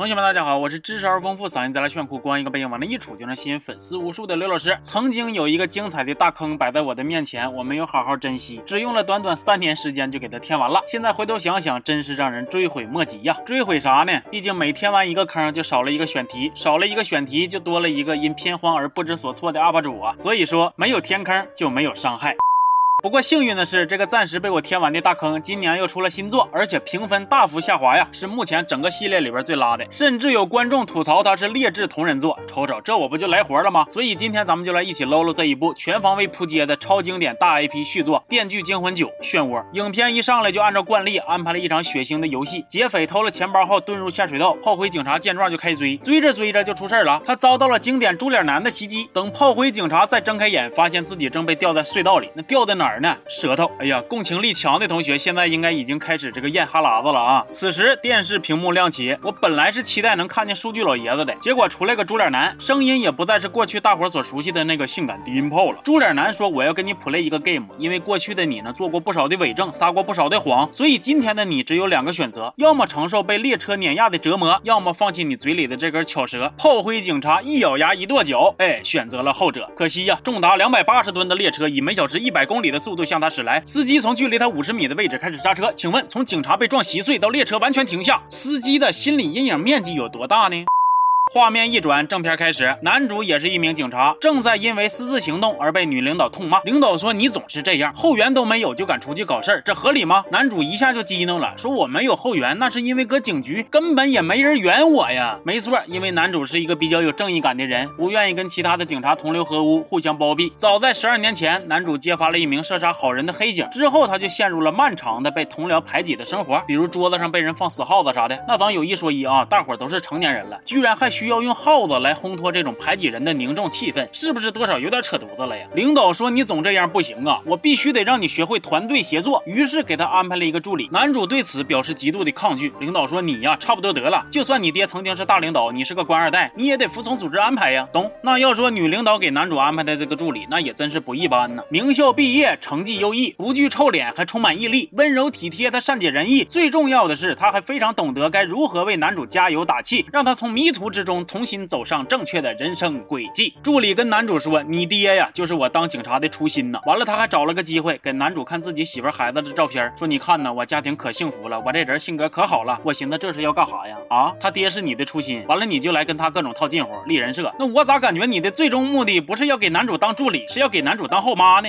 同学们，大家好，我是知识而丰富、嗓音带来炫酷、光一个背影往那一杵就能吸引粉丝无数的刘老师。曾经有一个精彩的大坑摆在我的面前，我没有好好珍惜，只用了短短三年时间就给它填完了。现在回头想想，真是让人追悔莫及呀！追悔啥呢？毕竟每填完一个坑，就少了一个选题，少了一个选题，就多了一个因偏荒而不知所措的 UP 主啊！所以说，没有填坑就没有伤害。不过幸运的是，这个暂时被我填完的大坑，今年又出了新作，而且评分大幅下滑呀，是目前整个系列里边最拉的，甚至有观众吐槽它是劣质同人作。瞅瞅，这我不就来活了吗？所以今天咱们就来一起搂搂这一部全方位扑街的超经典大 IP 续作《电锯惊魂九：漩涡》。影片一上来就按照惯例安排了一场血腥的游戏，劫匪偷了钱包后遁入下水道，炮灰警察见状就开追，追着追着就出事了，他遭到了经典猪脸男的袭击。等炮灰警察再睁开眼，发现自己正被吊在隧道里，那吊在哪儿儿呢？舌头。哎呀，共情力强的同学现在应该已经开始这个咽哈喇子了啊！此时电视屏幕亮起，我本来是期待能看见数据老爷子的，结果出来个猪脸男，声音也不再是过去大伙所熟悉的那个性感低音炮了。猪脸男说：“我要跟你 play 一个 game，因为过去的你呢做过不少的伪证，撒过不少的谎，所以今天的你只有两个选择：要么承受被列车碾压的折磨，要么放弃你嘴里的这根巧舌。”炮灰警察一咬牙一跺脚，哎，选择了后者。可惜呀，重达两百八十吨的列车以每小时一百公里的速度向他驶来。司机从距离他五十米的位置开始刹车，请问从警察被撞稀碎到列车完全停下，司机的心理阴影面积有多大呢？画面一转，正片开始，男主也是一名警察，正在因为私自行动而被女领导痛骂。领导说：“你总是这样，后援都没有就敢出去搞事儿，这合理吗？”男主一下就激怒了，说：“我没有后援，那是因为搁警局根本也没人援我呀。”没错，因为男主是一个比较有正义感的人，不愿意跟其他的警察同流合污，互相包庇。早在十二年前，男主揭发了一名射杀好人的黑警，之后他就陷入了漫长的被同僚排挤的生活，比如桌子上被人放死耗子啥的。那咱有一说一啊，大伙都是成年人了，居然还需要用耗子来烘托这种排挤人的凝重气氛，是不是多少有点扯犊子了呀？领导说你总这样不行啊，我必须得让你学会团队协作。于是给他安排了一个助理。男主对此表示极度的抗拒。领导说你呀，差不多得了，就算你爹曾经是大领导，你是个官二代，你也得服从组织安排呀，懂？那要说女领导给男主安排的这个助理，那也真是不一般呢。名校毕业，成绩优异，不惧臭脸，还充满毅力，温柔体贴，他善解人意。最重要的是，他还非常懂得该如何为男主加油打气，让他从迷途之中中重新走。上正确的人生轨迹。助理跟男主说：“你爹呀，就是我当警察的初心呢。”完了，他还找了个机会给男主看自己媳妇孩子的照片，说：“你看呢，我家庭可幸福了，我这人性格可好了。”我寻思这是要干啥呀？啊，他爹是你的初心，完了你就来跟他各种套近乎、立人设。那我咋感觉你的最终目的不是要给男主当助理，是要给男主当后妈呢？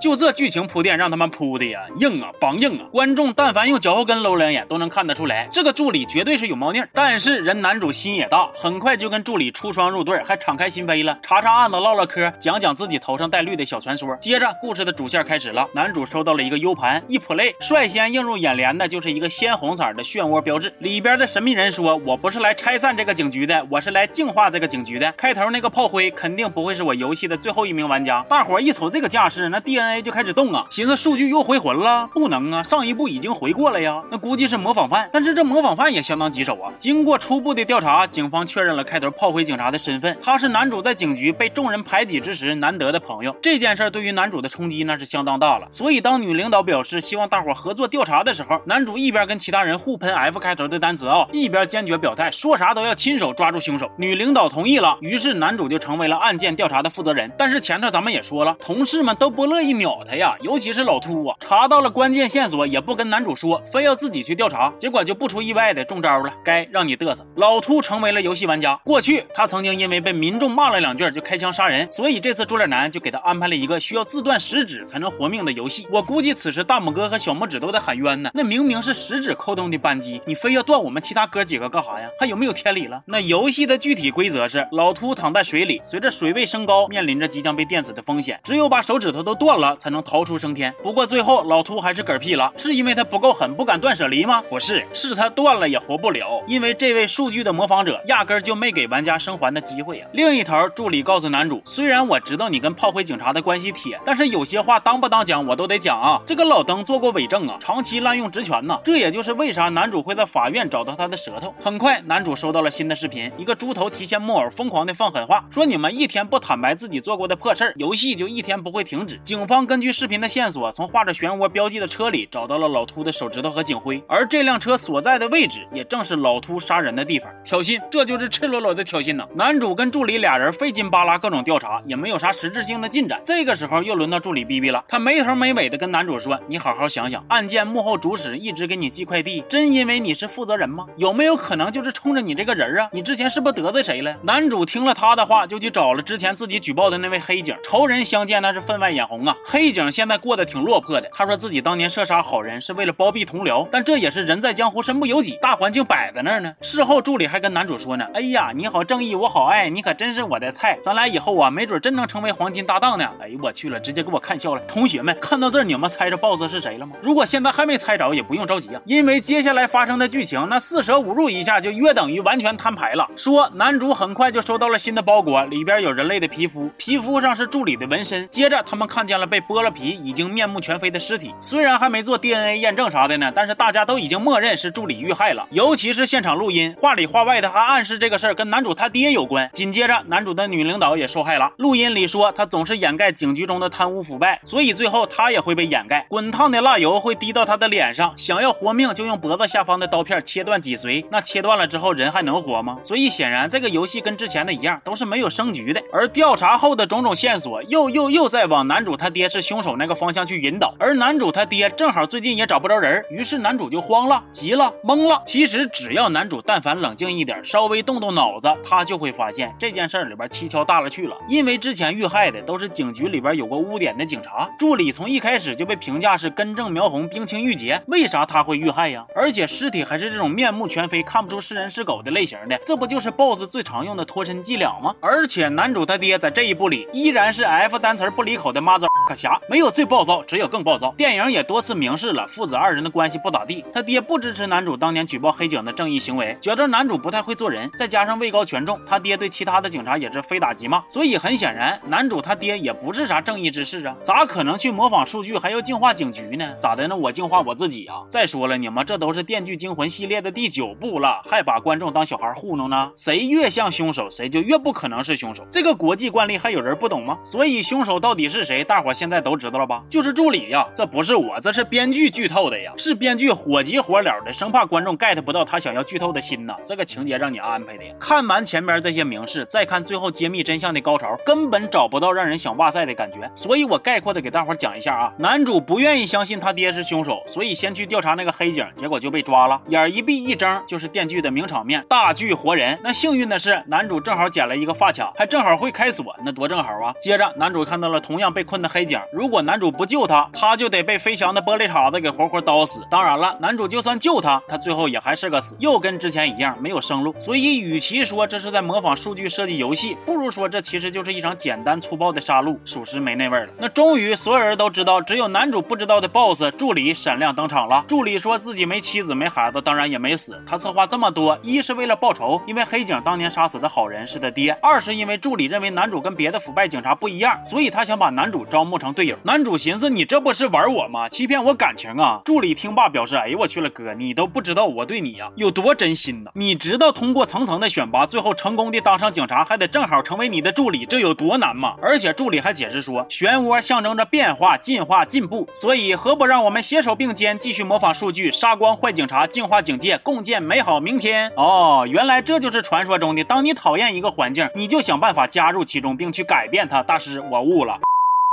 就这剧情铺垫，让他们铺的呀硬啊，梆硬啊！观众但凡用脚后跟搂两眼，都能看得出来，这个助理绝对是有猫腻。但是人男主心也大，很快就跟助理出双入对，还敞开心扉了，查查案子，唠唠嗑，讲讲自己头上带绿的小传说。接着故事的主线开始了，男主收到了一个 U 盘，一 play，率先映入眼帘的就是一个鲜红色的漩涡标志，里边的神秘人说：“我不是来拆散这个警局的，我是来净化这个警局的。”开头那个炮灰肯定不会是我游戏的最后一名玩家。大伙一瞅这个架势，那第 DNA 就开始动啊。寻思数据又回魂了，不能啊，上一步已经回过了呀，那估计是模仿犯。但是这模仿犯也相当棘手啊。经过初步的调查，警方确认了开头炮灰警察的身份，他是男主在警局被众人排挤之时难得的朋友。这件事对于男主的冲击那是相当大了。所以当女领导表示希望大伙合作调查的时候，男主一边跟其他人互喷 F 开头的单词啊，一边坚决表态，说啥都要亲手抓住凶手。女领导同意了，于是男主就成为了案件调查的负责人。但是前头咱们也说了，同事们都不乐意秒他呀，尤其是老。秃啊，查到了关键线索也不跟男主说，非要自己去调查，结果就不出意外的中招了。该让你嘚瑟，老秃成为了游戏玩家。过去他曾经因为被民众骂了两句就开枪杀人，所以这次猪脸男就给他安排了一个需要自断食指才能活命的游戏。我估计此时大拇哥和小拇指都在喊冤呢。那明明是食指扣动的扳机，你非要断我们其他哥几个干啥呀？还有没有天理了？那游戏的具体规则是，老秃躺在水里，随着水位升高，面临着即将被电死的风险，只有把手指头都断了，才能逃出升天。不过最后老秃还是嗝屁了，是因为他不够狠，不敢断舍离吗？不是，是他断了也活不了，因为这位数据的模仿者压根就没给玩家生还的机会呀。另一头，助理告诉男主，虽然我知道你跟炮灰警察的关系铁，但是有些话当不当讲我都得讲啊。这个老登做过伪证啊，长期滥用职权呢，这也就是为啥男主会在法院找到他的舌头。很快，男主收到了新的视频，一个猪头提线木偶疯狂的放狠话，说你们一天不坦白自己做过的破事儿，游戏就一天不会停止。警方。方根据视频的线索，从画着漩涡标记的车里找到了老秃的手指头和警徽，而这辆车所在的位置也正是老秃杀人的地方。挑衅，这就是赤裸裸的挑衅呐！男主跟助理俩人费劲巴拉各种调查，也没有啥实质性的进展。这个时候又轮到助理逼逼了，他没头没尾的跟男主说：“你好好想想，案件幕后主使一直给你寄快递，真因为你是负责人吗？有没有可能就是冲着你这个人啊？你之前是不是得罪谁了？”男主听了他的话，就去找了之前自己举报的那位黑警。仇人相见，那是分外眼红啊！黑警现在过得挺落魄的。他说自己当年射杀好人是为了包庇同僚，但这也是人在江湖身不由己，大环境摆在那儿呢。事后助理还跟男主说呢：“哎呀，你好正义，我好爱你，可真是我的菜。咱俩以后啊，没准真能成为黄金搭档呢。”哎呦我去了，直接给我看笑了。同学们看到这儿，你们猜着 BOSS 是谁了吗？如果现在还没猜着，也不用着急啊，因为接下来发生的剧情，那四舍五入一下就约等于完全摊牌了。说男主很快就收到了新的包裹，里边有人类的皮肤，皮肤上是助理的纹身。接着他们看见了被剥了皮、已经面目全非的尸体，虽然还没做 DNA 验证啥的呢，但是大家都已经默认是助理遇害了。尤其是现场录音，话里话外的还暗示这个事儿跟男主他爹有关。紧接着，男主的女领导也受害了，录音里说他总是掩盖警局中的贪污腐败，所以最后他也会被掩盖。滚烫的蜡油会滴到他的脸上，想要活命就用脖子下方的刀片切断脊髓，那切断了之后人还能活吗？所以显然这个游戏跟之前的一样，都是没有升局的。而调查后的种种线索又又又在往男主他爹爹是凶手那个方向去引导，而男主他爹正好最近也找不着人，于是男主就慌了、急了、懵了。其实只要男主但凡冷静一点，稍微动动脑子，他就会发现这件事里边蹊跷大了去了。因为之前遇害的都是警局里边有过污点的警察，助理从一开始就被评价是根正苗红、冰清玉洁，为啥他会遇害呀？而且尸体还是这种面目全非、看不出是人是狗的类型的，这不就是 BOSS 最常用的脱身伎俩吗？而且男主他爹在这一部里依然是 F 单词不离口的妈子侠，没有最暴躁，只有更暴躁。电影也多次明示了父子二人的关系不咋地，他爹不支持男主当年举报黑警的正义行为，觉得男主不太会做人，再加上位高权重，他爹对其他的警察也是非打即骂，所以很显然，男主他爹也不是啥正义之士啊，咋可能去模仿数据还要净化警局呢？咋的呢？我净化我自己啊！再说了，你们这都是《电锯惊魂》系列的第九部了，还把观众当小孩糊弄呢？谁越像凶手，谁就越不可能是凶手，这个国际惯例还有人不懂吗？所以凶手到底是谁，大伙现在都知道了吧？就是助理呀！这不是我，这是编剧剧透的呀，是编剧火急火燎的，生怕观众 get 不到他想要剧透的心呐。这个情节让你安排的呀。看完前边这些明示，再看最后揭秘真相的高潮，根本找不到让人想哇塞的感觉。所以我概括的给大伙讲一下啊，男主不愿意相信他爹是凶手，所以先去调查那个黑警，结果就被抓了。眼一闭一睁就是电锯的名场面，大锯活人。那幸运的是，男主正好捡了一个发卡，还正好会开锁，那多正好啊！接着男主看到了同样被困的黑黑警，如果男主不救他，他就得被飞翔的玻璃碴子给活活刀死。当然了，男主就算救他，他最后也还是个死，又跟之前一样没有生路。所以，与其说这是在模仿数据设计游戏，不如说这其实就是一场简单粗暴的杀戮，属实没那味儿了。那终于，所有人都知道，只有男主不知道的 BOSS 助理闪亮登场了。助理说自己没妻子没孩子，当然也没死。他策划这么多，一是为了报仇，因为黑警当年杀死的好人是他爹；二是因为助理认为男主跟别的腐败警察不一样，所以他想把男主招募成队友。男主寻思，你这不是玩我吗？欺骗我感情啊！助理听罢表示，哎呦我去了，哥，你都不知道我对你呀有多真心呢。你知道通过层层的选拔，最后成功的当上警察，还得正好成为你的助理，这有多难吗？而且助理还解释说，漩涡象征着变化、进化、进步，所以何不让我们携手并肩，继续模仿数据，杀光坏警察，净化警界，共建美好明天？哦，原来这就是传说中的，当你讨厌一个环境，你就想办法加入其中，并去改变它。大师，我悟了。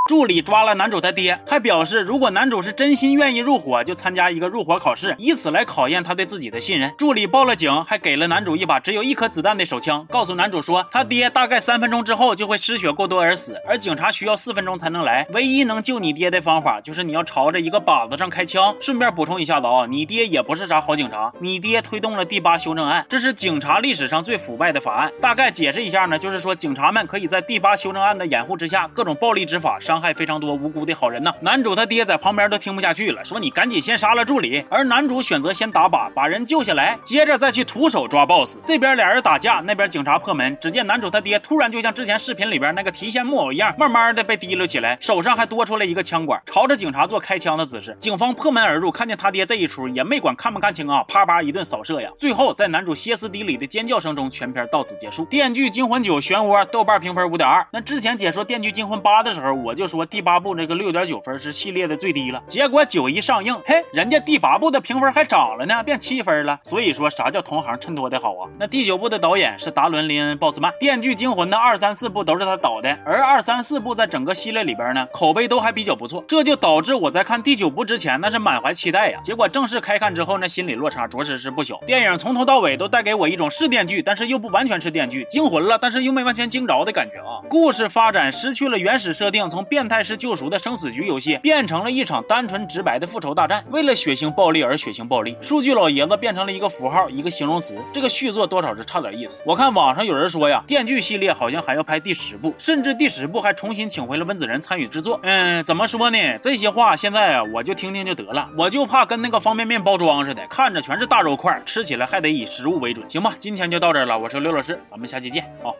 助理抓了男主他爹，还表示如果男主是真心愿意入伙，就参加一个入伙考试，以此来考验他对自己的信任。助理报了警，还给了男主一把只有一颗子弹的手枪，告诉男主说他爹大概三分钟之后就会失血过多而死，而警察需要四分钟才能来。唯一能救你爹的方法就是你要朝着一个靶子上开枪。顺便补充一下子啊，你爹也不是啥好警察，你爹推动了第八修正案，这是警察历史上最腐败的法案。大概解释一下呢，就是说警察们可以在第八修正案的掩护之下，各种暴力执法，伤伤害非常多无辜的好人呐。男主他爹在旁边都听不下去了，说你赶紧先杀了助理。而男主选择先打靶，把人救下来，接着再去徒手抓 boss。这边俩人打架，那边警察破门，只见男主他爹突然就像之前视频里边那个提线木偶一样，慢慢的被提溜起来，手上还多出来一个枪管，朝着警察做开枪的姿势。警方破门而入，看见他爹这一出，也没管看不看清啊，啪啪一顿扫射呀。最后在男主歇斯底里的尖叫声中，全片到此结束。《电锯惊魂九》漩涡豆瓣评分五点二。那之前解说《电锯惊魂八》的时候，我就说第八部这个六点九分是系列的最低了。结果九一上映，嘿，人家第八部的评分还涨了呢，变七分了。所以说啥叫同行衬托的好啊？那第九部的导演是达伦林恩鲍斯曼，《电锯惊魂》的二三四部都是他导的，而二三四部在整个系列里边呢，口碑都还比较不错，这就导致我在看第九部之前那是满怀期待呀。结果正式开看之后，那心理落差着实是不小。电影从头到尾都带给我一种是电锯，但是又不完全是电锯，惊魂了，但是又没完全惊着的感觉啊。故事发展失去了原始设定，从变变态式救赎的生死局游戏变成了一场单纯直白的复仇大战。为了血腥暴力而血腥暴力，数据老爷子变成了一个符号，一个形容词。这个续作多少是差点意思。我看网上有人说呀，电锯系列好像还要拍第十部，甚至第十部还重新请回了温子仁参与制作。嗯，怎么说呢？这些话现在啊，我就听听就得了。我就怕跟那个方便面包装似的，看着全是大肉块，吃起来还得以食物为准，行吧？今天就到这了，我是刘老师，咱们下期见，好。